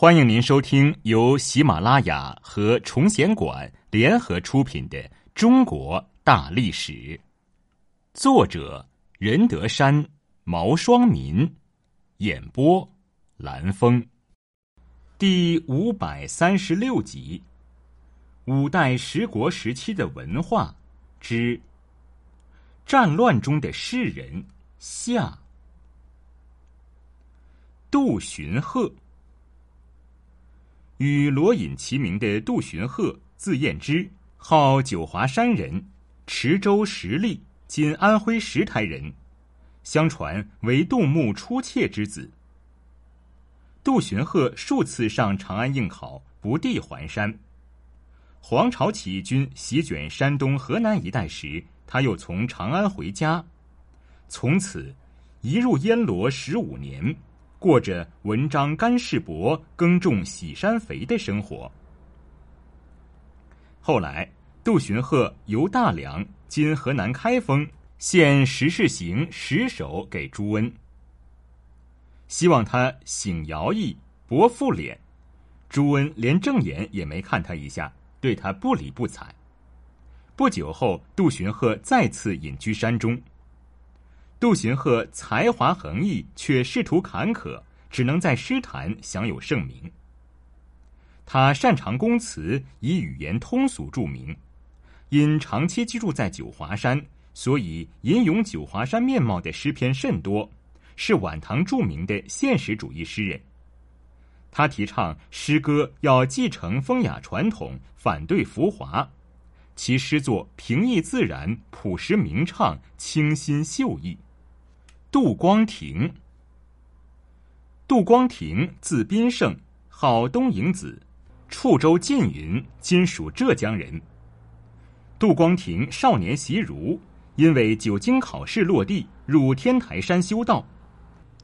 欢迎您收听由喜马拉雅和崇贤馆联合出品的《中国大历史》，作者任德山、毛双民，演播蓝峰，第五百三十六集：五代十国时期的文化之战乱中的士人下，杜荀鹤。与罗隐齐名的杜荀鹤，字彦之，号九华山人，池州石砾（今安徽石台人），相传为杜牧初妾之子。杜荀鹤数次上长安应考，不第还山。黄巢起义军席卷山东、河南一带时，他又从长安回家，从此一入燕罗十五年。过着文章干世伯耕种喜山肥的生活。后来，杜荀鹤由大梁（今河南开封）献十世行十首给朱温，希望他醒徭役、薄赋敛。朱温连正眼也没看他一下，对他不理不睬。不久后，杜荀鹤再次隐居山中。杜荀鹤才华横溢，却仕途坎坷，只能在诗坛享有盛名。他擅长宫词，以语言通俗著名。因长期居住在九华山，所以吟咏九华山面貌的诗篇甚多，是晚唐著名的现实主义诗人。他提倡诗歌要继承风雅传统，反对浮华。其诗作平易自然，朴实明畅，清新秀逸。杜光庭，杜光庭字宾胜，号东营子，处州晋云（今属浙江）人。杜光庭少年习儒，因为久经考试落地，入天台山修道。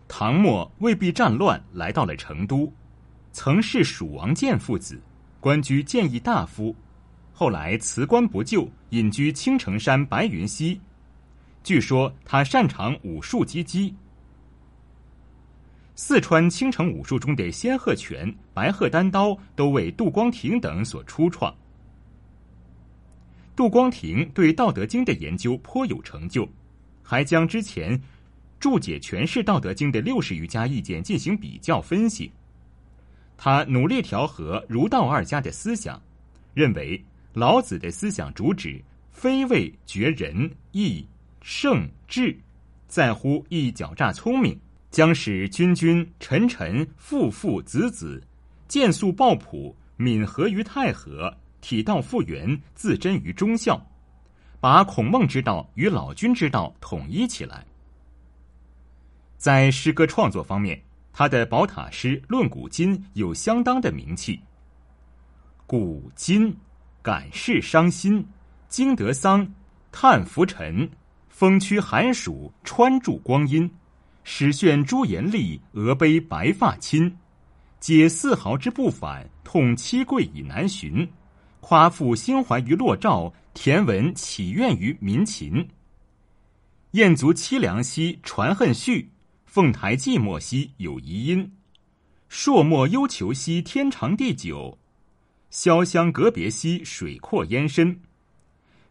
唐末魏避战乱，来到了成都，曾是蜀王建父子，官居谏议大夫。后来辞官不就，隐居青城山白云溪。据说他擅长武术击击。四川青城武术中的仙鹤拳、白鹤单刀都为杜光庭等所初创。杜光庭对《道德经》的研究颇有成就，还将之前注解诠释《道德经》的六十余家意见进行比较分析。他努力调和儒道二家的思想，认为老子的思想主旨非为绝仁义。圣智，在乎一狡诈聪明，将使君君臣臣父父子子，见素抱朴，敏和于太和，体道复原，自珍于忠孝，把孔孟之道与老君之道统一起来。在诗歌创作方面，他的宝塔诗《论古今》有相当的名气。古今，感世伤心，经得丧，叹浮沉。风驱寒暑，穿著光阴；始炫朱颜丽，额悲白发亲。解四毫之不返，痛七贵以难寻。夸父心怀于洛兆，田文起怨于民秦。雁足凄凉兮，传恨绪；凤台寂寞兮，有遗音。朔漠幽囚兮，天长地久；潇湘隔别兮，水阔烟深。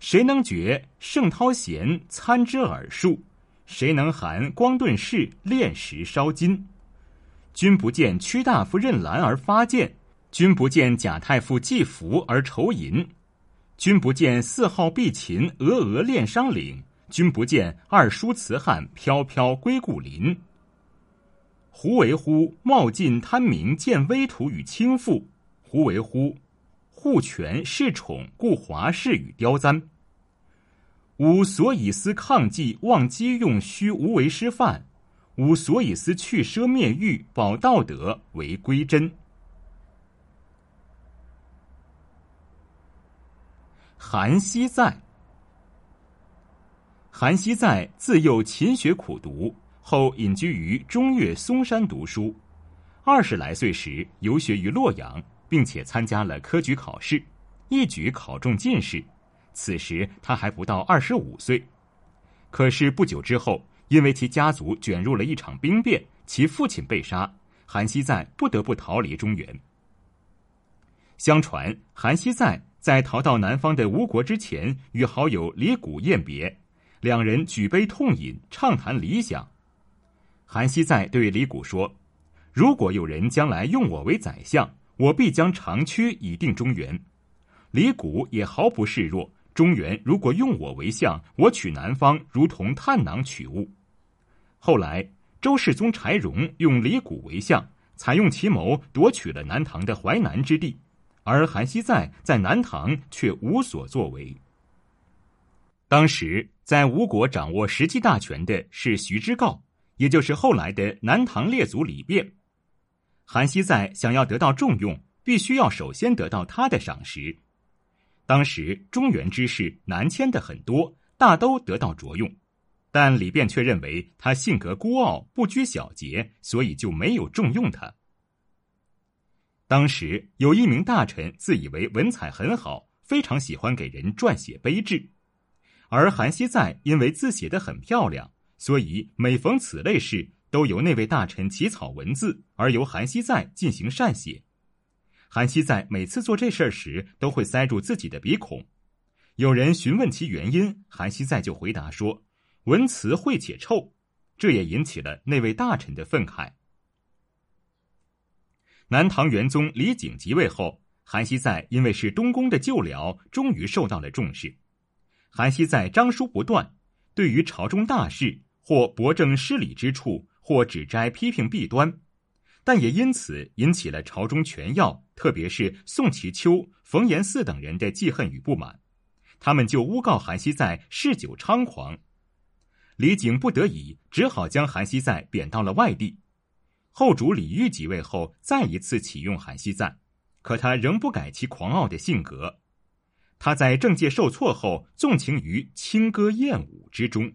谁能觉盛涛贤参之耳数？谁能含光遁世炼石烧金？君不见屈大夫任兰而发剑，君不见贾太傅祭福而愁吟，君不见四号碧琴峨峨恋商岭，君不见二叔辞汉飘飘归故林。胡为乎？冒进贪名见威图与倾覆。胡为乎？护权恃宠故华氏与刁簪。吾所以思抗计忘机用虚无为师范，吾所以思去奢灭欲保道德为归真。韩熙载，韩熙载自幼勤学苦读，后隐居于中岳嵩山读书。二十来岁时游学于洛阳，并且参加了科举考试，一举考中进士。此时他还不到二十五岁，可是不久之后，因为其家族卷入了一场兵变，其父亲被杀，韩熙载不得不逃离中原。相传，韩熙载在逃到南方的吴国之前，与好友李谷宴别，两人举杯痛饮，畅谈理想。韩熙载对李谷说：“如果有人将来用我为宰相，我必将长驱以定中原。”李谷也毫不示弱。中原如果用我为相，我取南方如同探囊取物。后来，周世宗柴荣用李谷为相，采用奇谋夺取了南唐的淮南之地。而韩熙载在南唐却无所作为。当时在吴国掌握实际大权的是徐知诰，也就是后来的南唐列祖李昪。韩熙载想要得到重用，必须要首先得到他的赏识。当时中原之士南迁的很多，大都得到着用，但李昪却认为他性格孤傲，不拘小节，所以就没有重用他。当时有一名大臣自以为文采很好，非常喜欢给人撰写碑志，而韩熙载因为字写得很漂亮，所以每逢此类事，都由那位大臣起草文字，而由韩熙载进行善写。韩熙载每次做这事儿时，都会塞住自己的鼻孔。有人询问其原因，韩熙载就回答说：“文辞晦且臭。”这也引起了那位大臣的愤慨。南唐元宗李璟即位后，韩熙载因为是东宫的旧僚，终于受到了重视。韩熙载章书不断，对于朝中大事，或驳正失礼之处，或指摘批评弊端，但也因此引起了朝中权要，特别是宋其丘、冯延巳等人的记恨与不满。他们就诬告韩熙载嗜酒猖狂，李璟不得已，只好将韩熙载贬到了外地。后主李煜即位后，再一次启用韩熙载，可他仍不改其狂傲的性格。他在政界受挫后，纵情于轻歌艳舞之中。